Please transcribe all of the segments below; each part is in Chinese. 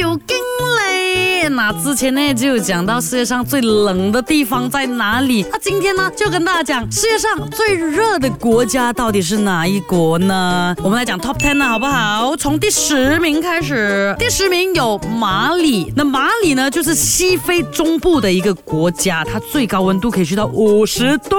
有精嘞！那之前呢就有讲到世界上最冷的地方在哪里，那今天呢就跟大家讲世界上最热的国家到底是哪一国呢？我们来讲 top ten 呢好不好？从第十名开始，第十名有马里，那马里呢就是西非中部的一个国家，它最高温度可以去到五十度。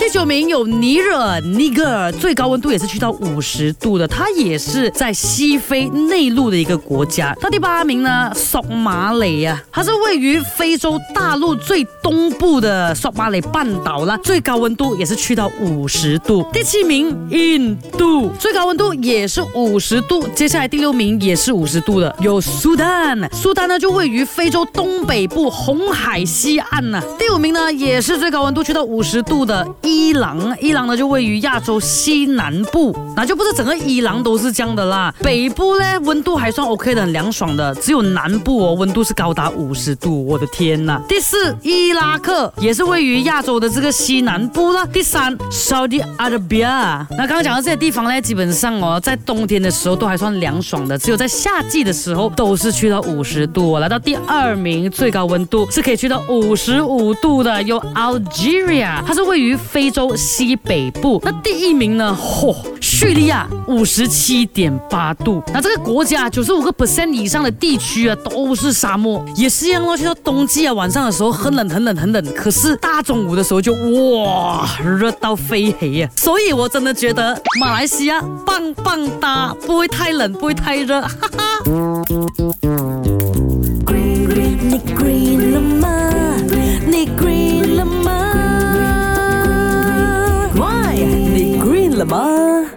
第九名有尼日尔，尼日尔最高温度也是去到五十度的，它也是在西非内陆的一个国家。到第八。八名呢，索马里呀，它是位于非洲大陆最东部的索马里半岛了，最高温度也是去到五十度。第七名，印度，最高温度也是五十度。接下来第六名也是五十度的，有苏丹，苏丹呢就位于非洲东北部红海西岸呢。第五名呢也是最高温度去到五十度的伊朗，伊朗呢就位于亚洲西南部，那就不是整个伊朗都是这样的啦，北部呢温度还算 OK 的，很凉爽的。只有南部哦，温度是高达五十度，我的天呐！第四，伊拉克也是位于亚洲的这个西南部啦。第三，Saudi Arabia。那刚刚讲到这些地方呢，基本上哦，在冬天的时候都还算凉爽的，只有在夏季的时候都是去到五十度。来到第二名，最高温度是可以去到五十五度的，有 Algeria，它是位于非洲西北部。那第一名呢？嚯！叙利亚五十七点八度，那这个国家九十五个 percent 以上的地区啊都是沙漠，也是一样哦。去到冬季啊，晚上的时候很冷很冷很冷，可是大中午的时候就哇热到飞黑呀。所以我真的觉得马来西亚棒棒哒，不会太冷，不会太热，哈 哈。你你你了吗？